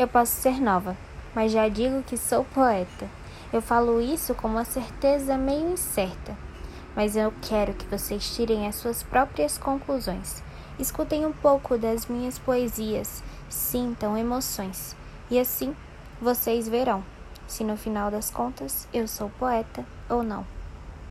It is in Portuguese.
Eu posso ser nova, mas já digo que sou poeta. Eu falo isso com uma certeza meio incerta, mas eu quero que vocês tirem as suas próprias conclusões. Escutem um pouco das minhas poesias, sintam emoções, e assim vocês verão se no final das contas eu sou poeta ou não.